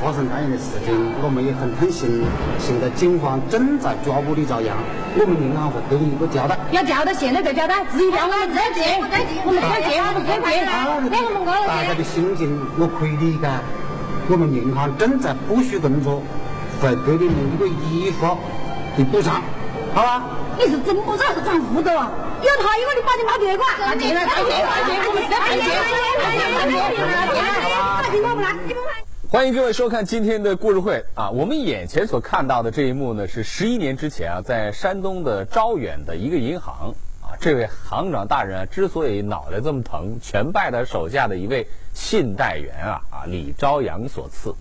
发生这样的事情，我们也很痛心。现在警方正在抓捕李朝阳，我们银行会给你一个交代。要交代，现在就交代，自己交我们再结，我们再结，我们再结，我们再结。两个门高大家的心情我可以理解。我们银行正在部署工作，会给你们一个依法的补偿，好吧？你是真不知道是装糊涂啊！有他一个，你把你妈别管。再见了，再见，再见，我们再见，再见，再见，再见，欢迎各位收看今天的故事会啊！我们眼前所看到的这一幕呢，是十一年之前啊，在山东的招远的一个银行啊，这位行长大人啊，之所以脑袋这么疼，全拜他手下的一位信贷员啊啊李朝阳所赐。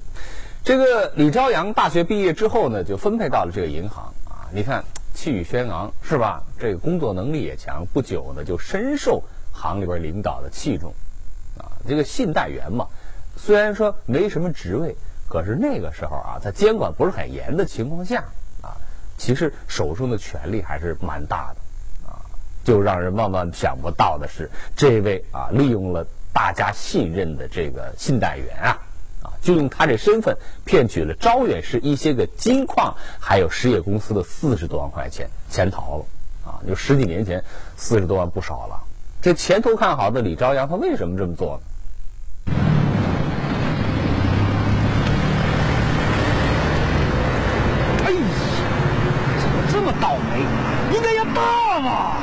这个李朝阳大学毕业之后呢，就分配到了这个银行啊。你看。气宇轩昂是吧？这个工作能力也强，不久呢就深受行里边领导的器重，啊，这个信贷员嘛，虽然说没什么职位，可是那个时候啊，在监管不是很严的情况下，啊，其实手中的权力还是蛮大的，啊，就让人万万想不到的是，这位啊，利用了大家信任的这个信贷员啊。啊就用他这身份骗取了招远市一些个金矿，还有实业公司的四十多万块钱，潜逃了。啊，就十几年前，四十多万不少了。这前途看好的李朝阳，他为什么这么做呢？哎呀，怎么这么倒霉？应该要大嘛！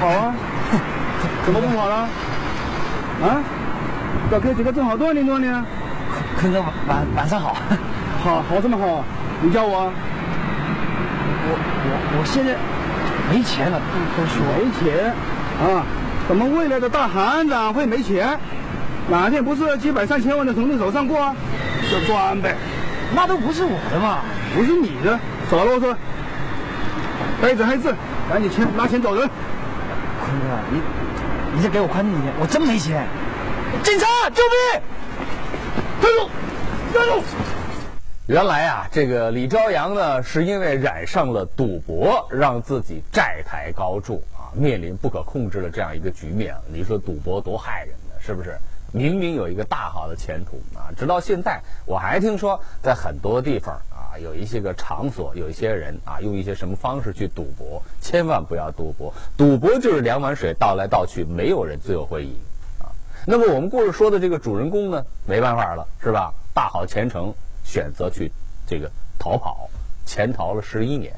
好啊，怎么不好了？啊？小哥，几个正好锻炼锻炼？坤哥晚晚晚上好，好好这么好，你叫我？我我我现在没钱了，都说没钱啊？怎么未来的大行长会没钱？哪天不是几百上千万的从你手上过？就赚呗，那都不是我的嘛，不是你的，少啰嗦，黑子黑字，赶紧钱拿钱走人。坤哥，你你再给我宽点钱，我真没钱。警察，救命！站住！站住！原来啊，这个李朝阳呢，是因为染上了赌博，让自己债台高筑啊，面临不可控制的这样一个局面。你说赌博多害人呢？是不是？明明有一个大好的前途啊，直到现在，我还听说在很多地方啊，有一些个场所，有一些人啊，用一些什么方式去赌博，千万不要赌博。赌博就是两碗水倒来倒去，没有人最后会赢啊。那么我们故事说的这个主人公呢，没办法了，是吧？大好前程，选择去这个逃跑，潜逃了十一年。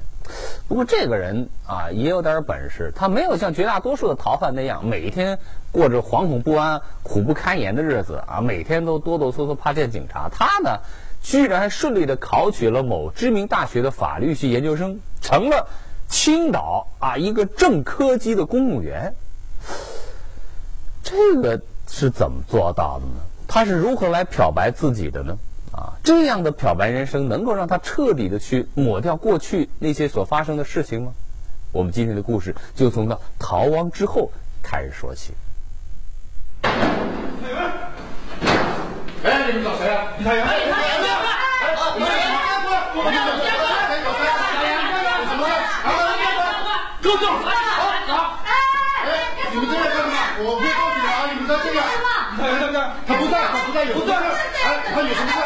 不过这个人啊也有点本事，他没有像绝大多数的逃犯那样每天过着惶恐不安、苦不堪言的日子啊，每天都哆哆嗦嗦怕见警察。他呢，居然还顺利的考取了某知名大学的法律系研究生，成了青岛啊一个正科级的公务员。这个是怎么做到的呢？他是如何来漂白自己的呢？啊，这样的漂白人生能够让他彻底的去抹掉过去那些所发生的事情吗？我们今天的故事就从他逃亡之后开始说起。哎，你们找谁啊？李太阳。李太阳，李太阳，李太阳，我们找谁？找谁？什么？给我走！好，走。哎，你们这在干什么？我会告诉你啊！你们在这里。李太阳在不在？他不在，他不在，有不在？哎，他有什么事？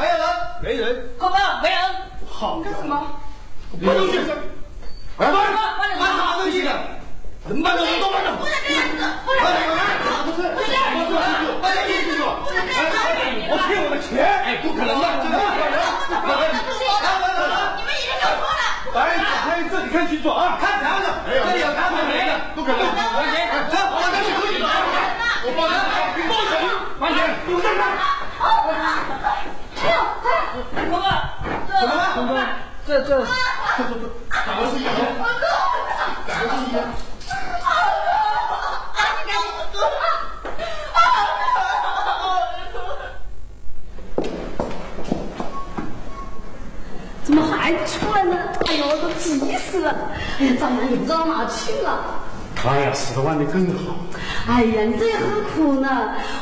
没有人，没人。没人。好。干什么？搬东西。搬什么？搬什么？搬东西的。搬东西都搬走。不能这样子。不能这样子。不是。不是。不是。搬东西去。不能这样子。我欠我的钱。哎，不可能的，这个不可能。不可能。你们已经有错了。来，来，这里看清楚啊！看啥呢？这里有看没的，不可能。来，这我赶紧出去找。我报警，报警，快点，给我站住！哥哥，怎么了？坤哥，这这，走走走，打个是一样，打个是一样。怎么还出来呢？哎呦，都急死了！哎呀，咱们也不知道哪去了。哎呀，四十万的更好。哎呀，你这也很苦呢。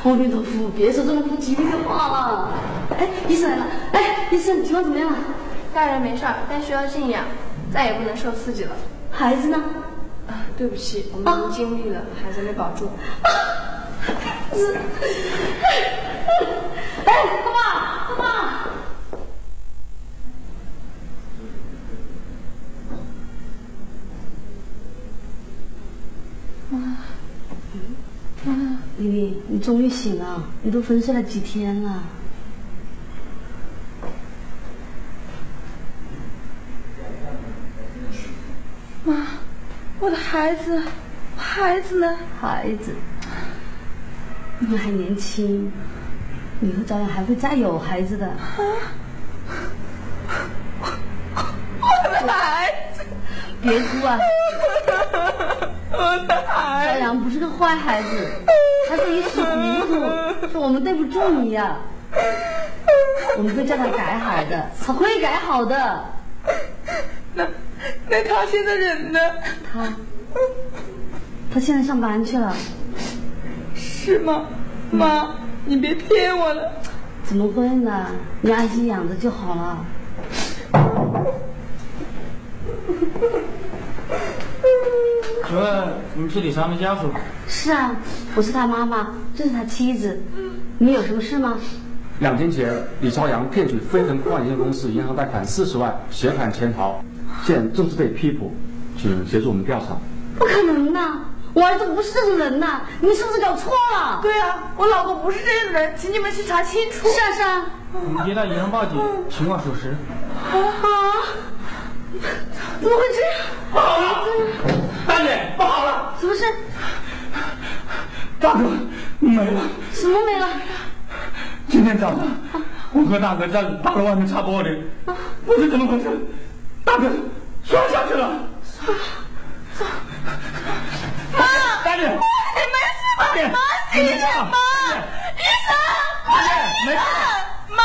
阿弥陀佛，别说这么不吉利的话了。哎，医生来了。哎，医生情况怎么样？大人没事儿，但需要静养，再也不能受刺激了。孩子呢？啊，对不起，我们已经尽力了，孩子没保住。是。哎，干嘛？干嘛？妈，丽丽，你终于醒了，你都昏睡了几天了。妈，我的孩子，孩子呢？孩子，你们还年轻，以后照样还会再有孩子的。啊我的孩子，别哭啊！我的孩朝阳不是个坏孩子，他是一时糊涂，说我们对不住你呀、我们会叫他改好的，他会改好的。那那他现在人呢？他，他现在上班去了。是吗？妈，你别骗我了。怎么会呢？你安心养着就好了。请问你们是李长的家属？是啊，我是他妈妈，这是他妻子。你们有什么事吗？两天前，李朝阳骗取飞腾矿有限公司银行贷款四十万，携款潜逃，现正式被批捕，请协助我们调查。不可能的，我儿子不是这种人呐！你们是不是搞错了？对啊，我老公不是这样的人，请你们去查清楚。是啊是啊。我们接到银行报警，情况属实。啊！怎么会这样？不大姐，不好了！什么事？大哥没了。什么没了？今天早上，我和大哥在大楼外面擦玻璃，不知怎么回事，大哥摔下去了。妈，大姐，你没事吧？大姐妈，醒醒，妈，医生，大姐，没事。妈。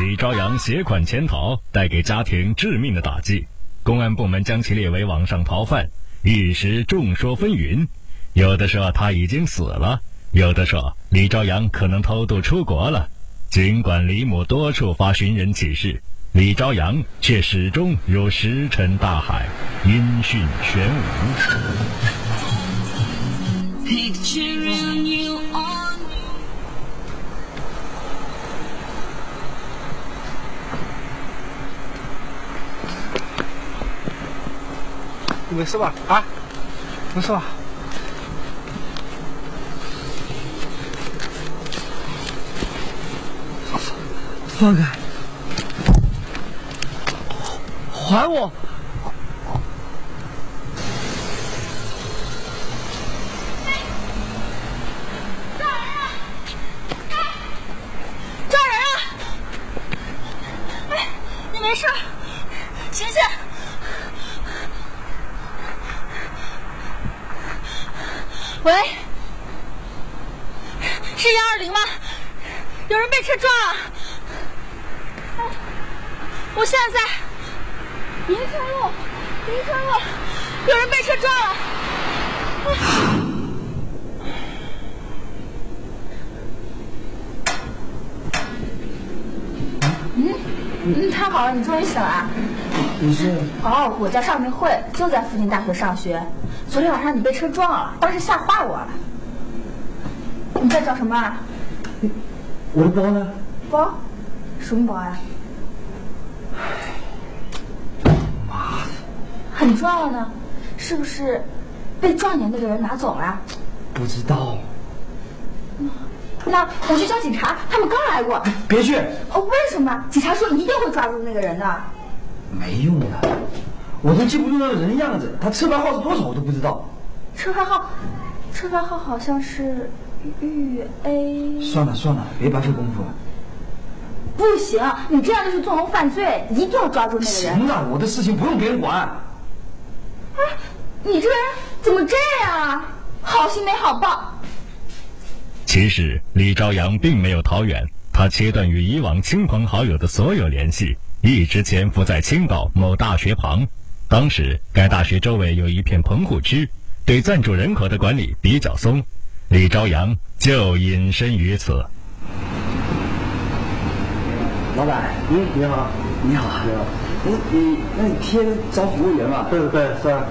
李朝阳携款潜逃，带给家庭致命的打击。公安部门将其列为网上逃犯，一时众说纷纭。有的说他已经死了，有的说李朝阳可能偷渡出国了。尽管李母多处发寻人启事，李朝阳却始终如石沉大海，音讯全无。你没事吧？啊，没事吧？放开！还我！抓人啊！哎，你没事？醒醒！喂，是幺二零吗？有人被车撞了。哎，我现在在银川路，银川路，有人被车撞了。嗯，终于醒了啊！你是？哦，我叫尚明慧，就在附近大学上学。昨天晚上你被车撞了，当时吓坏我了。你在找什么啊？我的包呢？包？什么包呀？妈的！很重要呢，是不是被撞你的那个人拿走了？不知道。那我去叫警察，他们刚来过。别去！哦，为什么？警察说一定会抓住那个人的。没用的，我都记不住那个人的样子，他车牌号是多少我都不知道。车牌号，车牌号好像是豫 A。算了算了，别白费功夫了。不行，你这样就是纵容犯罪，一定要抓住那个人。行了，我的事情不用别人管。哎，你这人怎么这样啊？好心没好报。其实李朝阳并没有逃远，他切断与以往亲朋好友的所有联系，一直潜伏在青岛某大学旁。当时该大学周围有一片棚户区，对暂住人口的管理比较松，李朝阳就隐身于此。老板，嗯，你好，你好，你好。你，你那你贴招服务员嘛？对对是啊。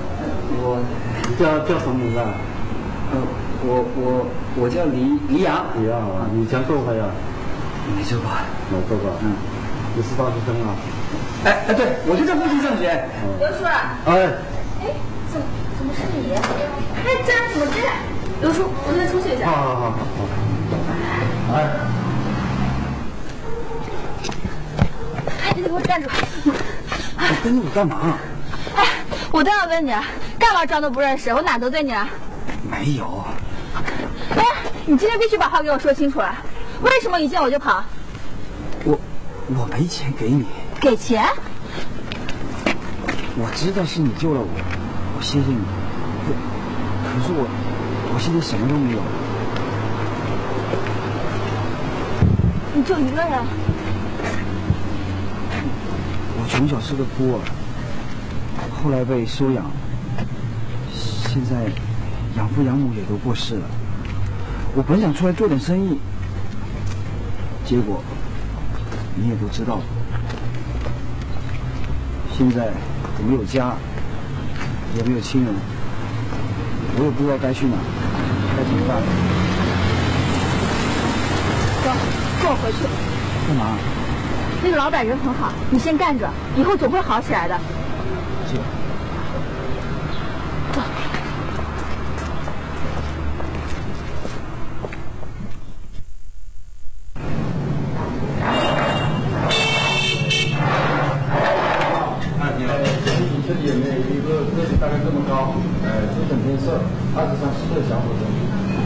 我，你叫叫什么名字啊？呃，我我我叫黎黎阳。黎阳啊，你以前做过呀？没做过，没做过。嗯，你是大学生啊？哎哎，对，我就在附近上学。刘叔，哎，哎，怎么怎么是你？哎，这样怎么这样？刘叔，我先出去一下。好好好好好。哎，哎，你给我站住！我跟着你干嘛？哎，我倒要问你，干嘛装作不认识？我哪得罪你了？没有，哎，你今天必须把话给我说清楚了。为什么一见我就跑？我我没钱给你。给钱？我知道是你救了我，我谢谢你。可可是我我现在什么都没有。你就一个人？我从小是个孤儿，后来被收养，现在养父养母也都过世了。我本想出来做点生意，结果你也都知道，现在我没有家，也没有亲人，我也不知道该去哪，该怎么办。走，跟我回去。干嘛？那个老板人很好，你先干着，以后总会好起来的。是。走。哎，你好，你这里有没有一个个子大概这么高，呃，肤浅偏色，二十三四岁的小伙子，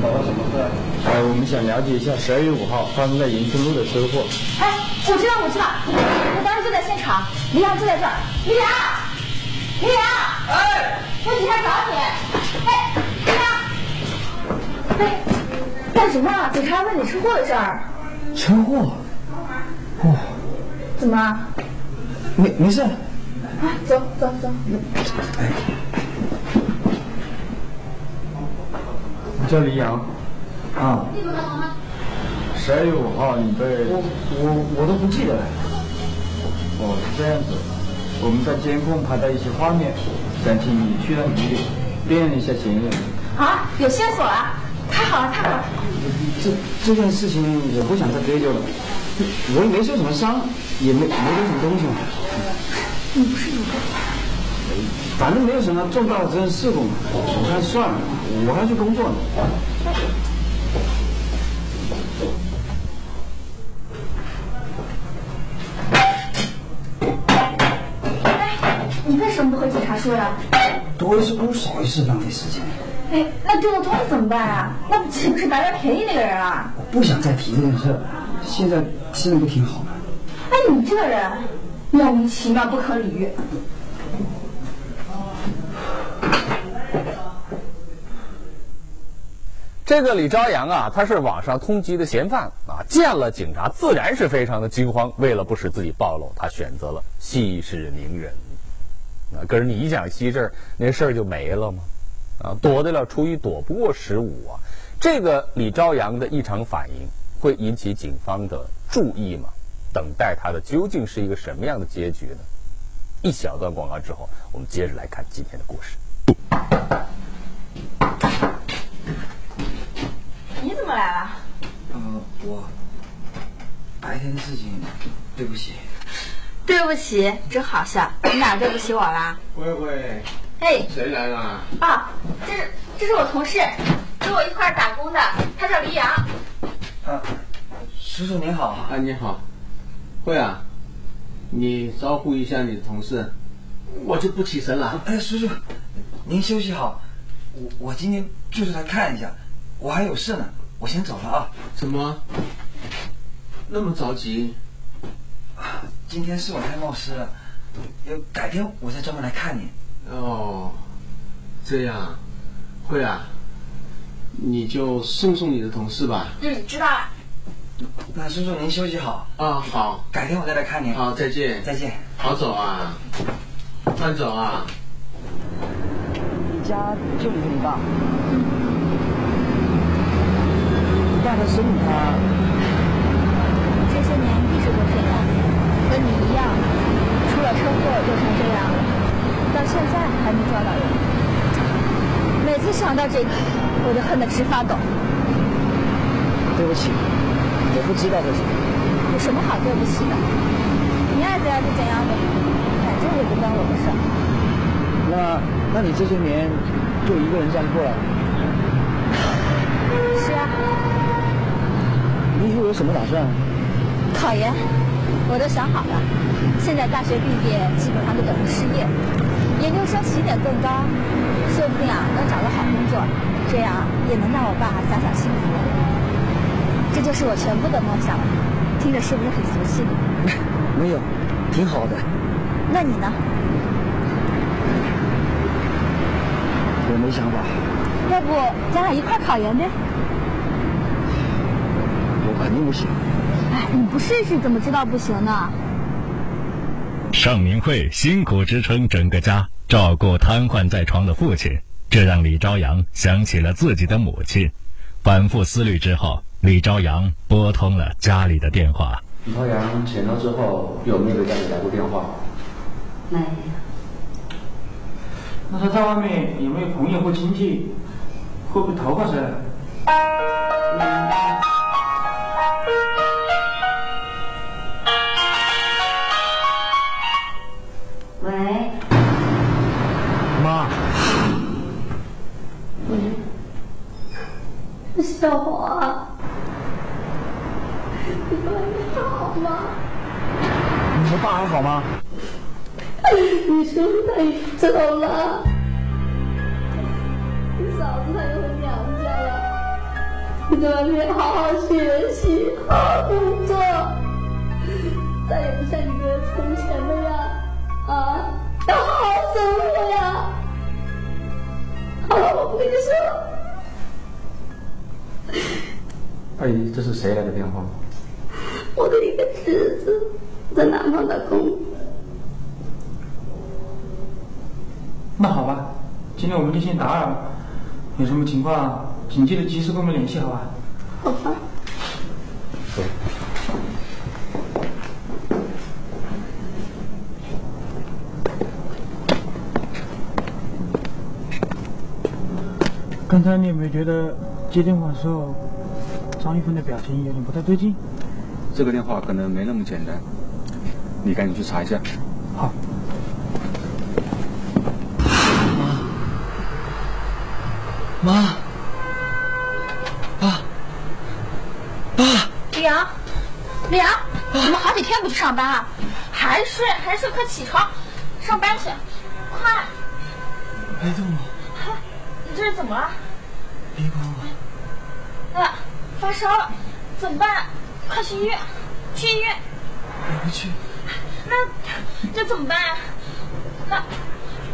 搞到什么事？呃，我们想了解一下十二月五号发生在迎春路的车祸。哎，我知道，我知道，我当时就在现场，李阳就在这儿。李阳，李阳，哎，我警察找你。哎，李阳，哎，干什么啊？警察问你车祸的事儿。车祸？哦，怎么了？没没事。啊，走走走。我叫李阳。啊，十二月五号你被我我我都不记得了。哦是这样子，我们在监控拍到一些画面，想请你去到局里辨认一下嫌疑人。啊，有线索了！太好了，太好了！这这件事情我不想再追究了，我也没受什么伤，也没没丢什么东西嘛。你不是有个？反正没有什么重大的责任事故嘛，我看算了，我还要去工作呢。哎，你为什么不和警察说呀？多一事不如少一事，浪费时间。哎，那丢了东西怎么办啊？那岂不是白白便宜那个人啊？我不想再提这件事了，现在现在不挺好吗？哎，你这个人莫名其妙，不可理喻。这个李朝阳啊，他是网上通缉的嫌犯啊，见了警察自然是非常的惊慌。为了不使自己暴露，他选择了息事宁人。啊，可是你一想息事，那事儿就没了吗？啊，躲得了初一，躲不过十五啊。这个李朝阳的异常反应会引起警方的注意吗？等待他的究竟是一个什么样的结局呢？一小段广告之后，我们接着来看今天的故事。你怎么来了？呃，我白天的事情，对不起。对不起，真好笑。你哪对不起我啦？慧慧，嘿，谁来了？啊，这是这是我同事，跟我一块儿打工的，他叫黎阳。啊，叔叔您好。啊，你好，慧啊，你招呼一下你的同事，我就不起身了。哎，叔叔，您休息好。我我今天就是来看一下，我还有事呢，我先走了啊。怎么那么着急？今天是我太冒失了，要改天我再专门来看你。哦，这样，会啊，你就送送你的同事吧。嗯，知道了。那叔叔您休息好啊，好，改天我再来看您。好，再见，再见。好走啊，慢走啊。你家就离你爸，你爸他生你他，这些年一直都这样，和你一样，出了车祸就成这样了，到现在还没抓到人。每次想到这个，我就恨得直发抖。对不起，我不知道这些。有什么好对不起的？你爱怎样就怎样呗，反正也不关我的事儿。那，那你这些年就一个人这样过来？是啊。你以后有什么打算？考研，我都想好了。现在大学毕业基本上就等于失业，研究生起点更高，说不定啊能找个好工作，这样也能让我爸享享幸福。这就是我全部的梦想了，听着是不是很俗气？没有，挺好的。那你呢？我没想法。要不咱俩一块考研呗？我肯定不行。哎，你不试试怎么知道不行呢？尚明慧辛苦支撑整个家，照顾瘫痪在床的父亲，这让李朝阳想起了自己的母亲。反复思虑之后，李朝阳拨通了家里的电话。李朝阳潜了之后有没有给家里打过电话？没有。那他在外面有没有朋友或亲戚？会不会逃过去了？喂，情况，请记得及时跟我们联系，好吧？好吧。刚才你有没有觉得接电话的时候，张玉芬的表情有点不太对劲？这个电话可能没那么简单，你赶紧去查一下。去上班啊？还睡还睡，快起床，上班去，快！别动我！你这是怎么了？别管我！哎，发烧了，怎么办？快去医院，去医院！我不去。那这怎么办？那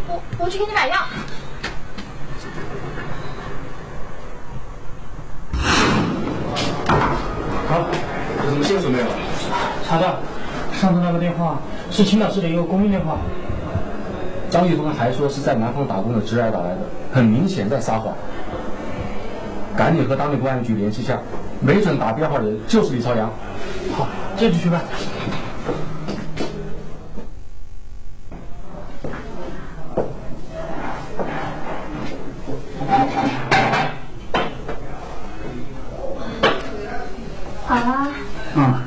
我我去给你买药。好，有什么线索没有？查到，上次那个电话是秦老师的一个公用电话。张玉峰还说是在南方打工的侄儿打来的，很明显在撒谎。赶紧和当地公安局联系下，没准打电话的人就是李朝阳。好，这就去办。好啦。啊，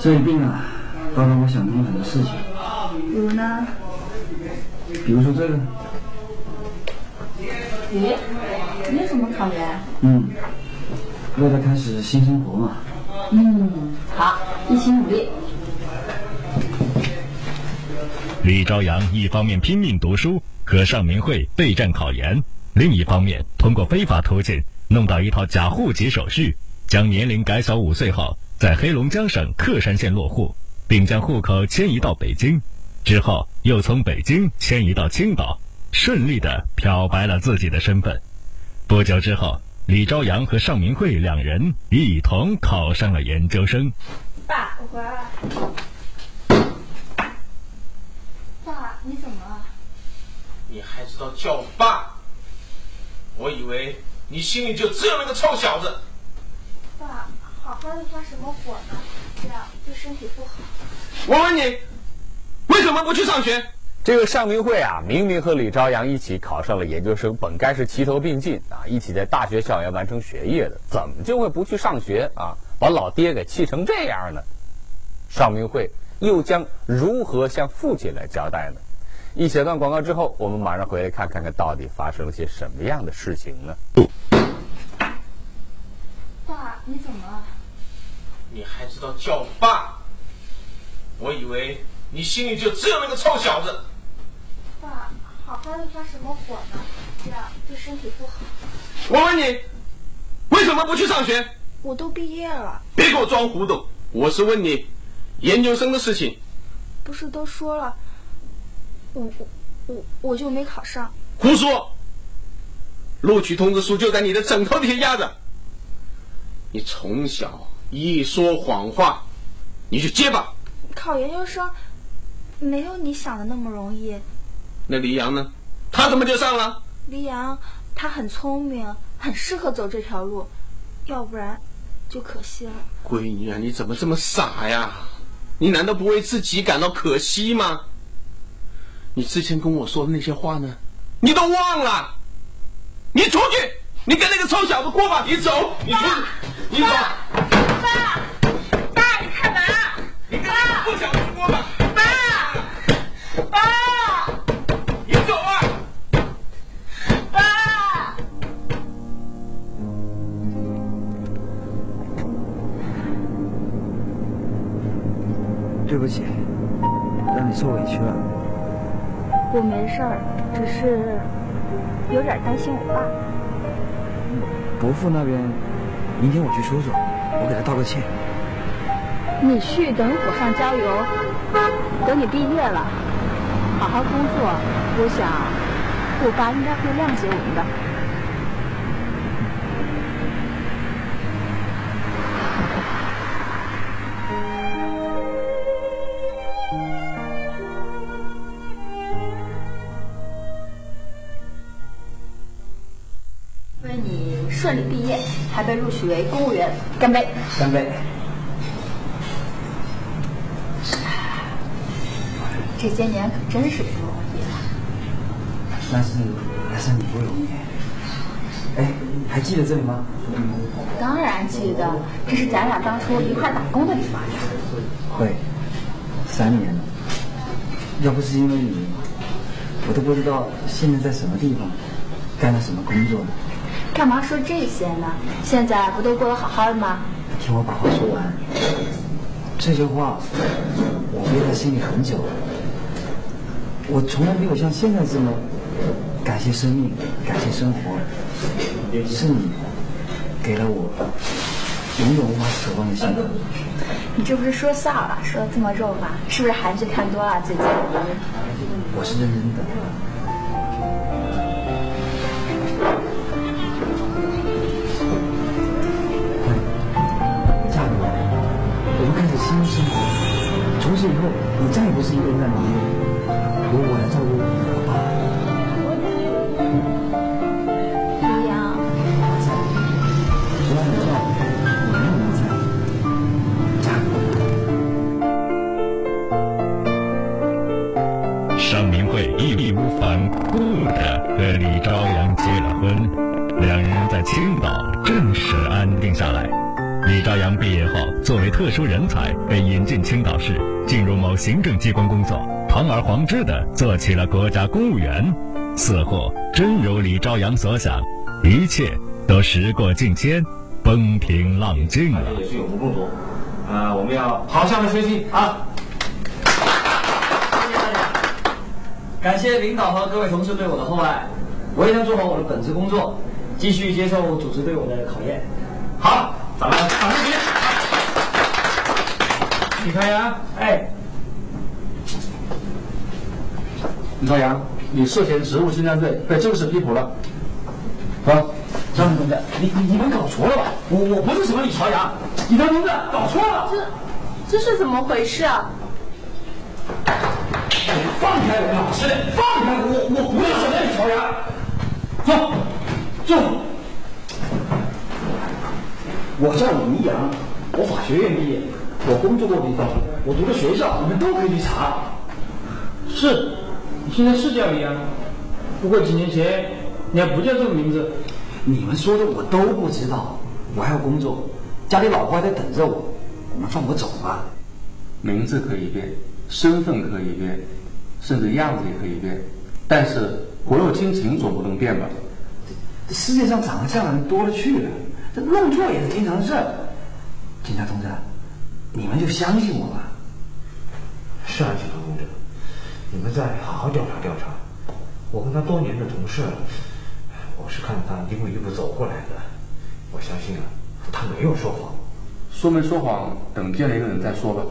这一病啊，倒让我想通了很多事情。比如呢？比如说这个。咦，你有什么考研？嗯，为了开始新生活嘛。嗯，好，一起努力。李朝阳一方面拼命读书，和尚明慧备战考研；另一方面，通过非法途径弄到一套假户籍手续，将年龄改小五岁后，在黑龙江省克山县落户，并将户口迁移到北京，之后又从北京迁移到青岛，顺利的漂白了自己的身份。不久之后，李朝阳和尚明慧两人一同考上了研究生。爸，我回来了。爸，你怎么了？你还知道叫爸？我以为你心里就只有那个臭小子。爸，好好的发什么火呢？这样对身体不好。我问你，为什么不去上学？这个尚明慧啊，明明和李朝阳一起考上了研究生，本该是齐头并进啊，一起在大学校园完成学业的，怎么就会不去上学啊？把老爹给气成这样呢？尚明慧又将如何向父亲来交代呢？一小段广告之后，我们马上回来看看看到底发生了些什么样的事情呢？爸，你怎么了？你还知道叫爸？我以为你心里就只有那个臭小子。爸，好好的发什么火呢？这样对身体不好。我问你，为什么不去上学？我都毕业了。别给我装糊涂！我是问你，研究生的事情。不是都说了，我我我我就没考上。胡说！录取通知书就在你的枕头底下压着。你从小一说谎话，你就结巴。考研究生没有你想的那么容易。那黎阳呢？他怎么就上了？黎阳他很聪明，很适合走这条路，要不然就可惜了。闺女啊，你怎么这么傻呀？你难道不为自己感到可惜吗？你之前跟我说的那些话呢？你都忘了？你出去！你跟那个臭小子过吧！你走！你出去！你走！爸，爸，你干嘛？你跟那个臭小子过吧！爸，爸，你走啊！爸。对不起，让你受委屈了。我没事儿，只是有点担心我爸。伯父那边，明天我去说说，我给他道个歉。你去等火上浇油，等你毕业了，好好工作，我想我爸应该会谅解我们的。为你顺利毕业，还被录取为公务员，干杯！干杯！这些年可真是不容易啊！但是还是你不容易。哎，还记得这里吗？当然记得，这是咱俩当初一块打工的地方呀。会，三年了。要不是因为你，我都不知道现在在什么地方，干了什么工作呢。干嘛说这些呢？现在不都过得好好的吗？听我把话说完。这些话我憋在心里很久了。我从来没有像现在这么感谢生命，感谢生活。是你给了我永远无法渴望的幸福。你这不是说笑了？说的这么肉麻，是不是韩剧看多了最近？我是认真的。嫁给我，我们开始新生活。从此以后，你再也不是一个人在忙碌，毕业后，作为特殊人才被引进青岛市，进入某行政机关工作，堂而皇之地做起了国家公务员。似乎真如李朝阳所想，一切都时过境迁，风平浪静了。啊，我们要好好的学习啊！谢谢大家感谢领导和各位同事对我的厚爱，我也将做好我的本职工作，继续接受组织对我的考验。好，咱们掌声鼓励。李朝阳，哎，李朝阳，你涉嫌职务侵占罪被正式批捕了。啊，张明同志，你你你们搞错了吧？我我不是什么李朝阳，你的名字搞错了。这这是怎么回事啊？放开我，老实点，放开我，我不是什么李朝阳。走，坐。我叫李阳，我法学院毕业，我工作过地方，我读的学校，你们都可以去查。是，你现在是叫李阳，不过几年前你还不叫这个名字。你们说的我都不知道，我还要工作，家里老婆还在等着我，我们放我走吧。名字可以变，身份可以变，甚至样子也可以变，但是骨肉亲情总不能变吧？这世界上长得像的人多了去了，这弄错也是经常事儿。警察同志，你们就相信我吧。是啊，警察同志，你们再好好调查调查。我跟他多年的同事，我是看他一步一步走过来的，我相信啊，他没有说谎。说没说谎，等见了一个人再说吧。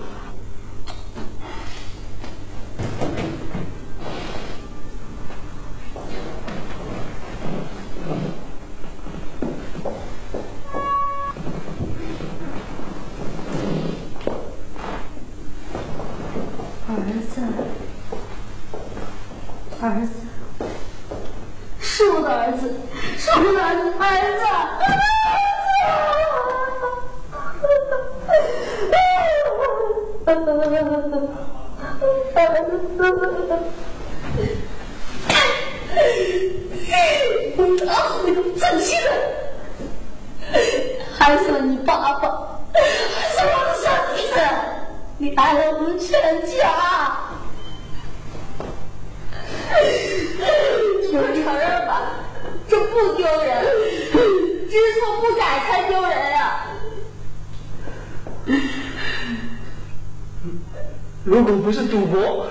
赌博，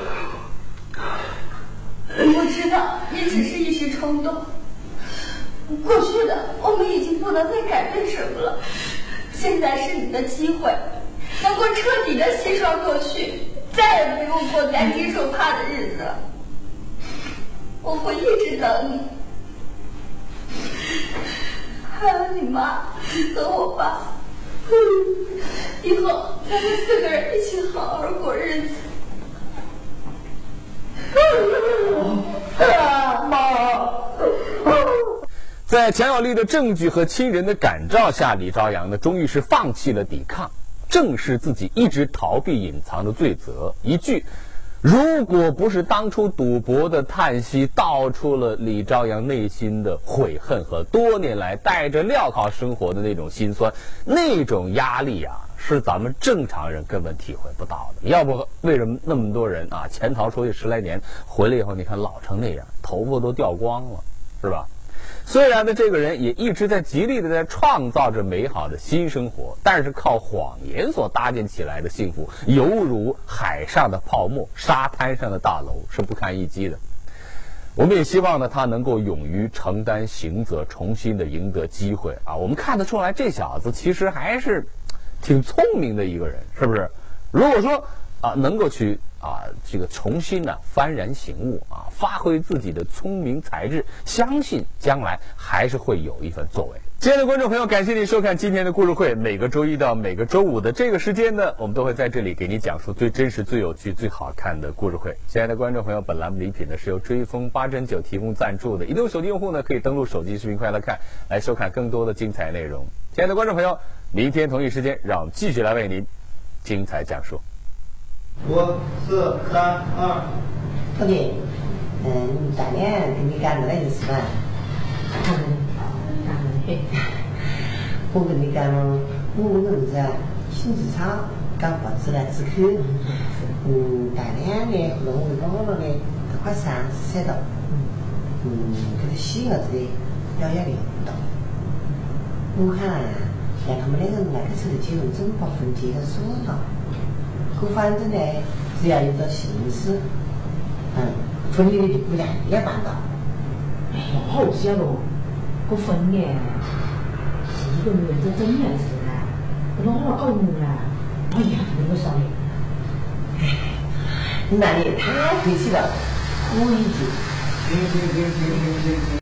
我知道也只是一时冲动，过去的我们已经不能再改变什么了，现在是你的机会，能够彻底的洗刷过去，再也不用过担惊受怕的日子了。我会一直等你，还有你妈和我爸，以后咱们四个人一起好好过日子。在强有力的证据和亲人的感召下，李朝阳呢，终于是放弃了抵抗，正视自己一直逃避隐藏的罪责。一句“如果不是当初赌博”的叹息，道出了李朝阳内心的悔恨和多年来带着镣铐生活的那种心酸，那种压力啊，是咱们正常人根本体会不到的。要不为什么那么多人啊潜逃出去十来年，回来以后你看老成那样，头发都掉光了，是吧？虽然呢，这个人也一直在极力的在创造着美好的新生活，但是靠谎言所搭建起来的幸福，犹如海上的泡沫，沙滩上的大楼，是不堪一击的。我们也希望呢，他能够勇于承担刑责，重新的赢得机会啊！我们看得出来，这小子其实还是挺聪明的一个人，是不是？如果说啊，能够去啊，这个重新呢幡然醒悟啊，发挥自己的聪明才智，相信将来还是会有一番作为。亲爱的观众朋友，感谢您收看今天的故事会。每个周一到每个周五的这个时间呢，我们都会在这里给你讲述最真实、最有趣、最好看的故事会。亲爱的观众朋友，本栏目礼品呢是由追风八珍酒提供赞助的。移动手机用户呢可以登录手机视频快乐看，来收看更多的精彩内容。亲爱的观众朋友，明天同一时间，让我们继续来为您精彩讲述。五、四、三、二。徒弟，嗯，大娘跟你干那个意思吧？我跟你讲咯，我们儿子啊，心智差，讲话直来直去。嗯，大年呢，我们老了呢，都快三十岁了。嗯，这个细伢子的表现力不大。我看啊，像他们两个人那个时候的结婚，怎么把婚结了算了？可反正呢，只要有个心思，嗯，婚礼的地不然也办到。哎呀，好些咯，个婚呢，是一个月这整年事呢，老了搞弄啊，哎呀，那个少爷，那你也太客气了，我已经。行行行行行行行。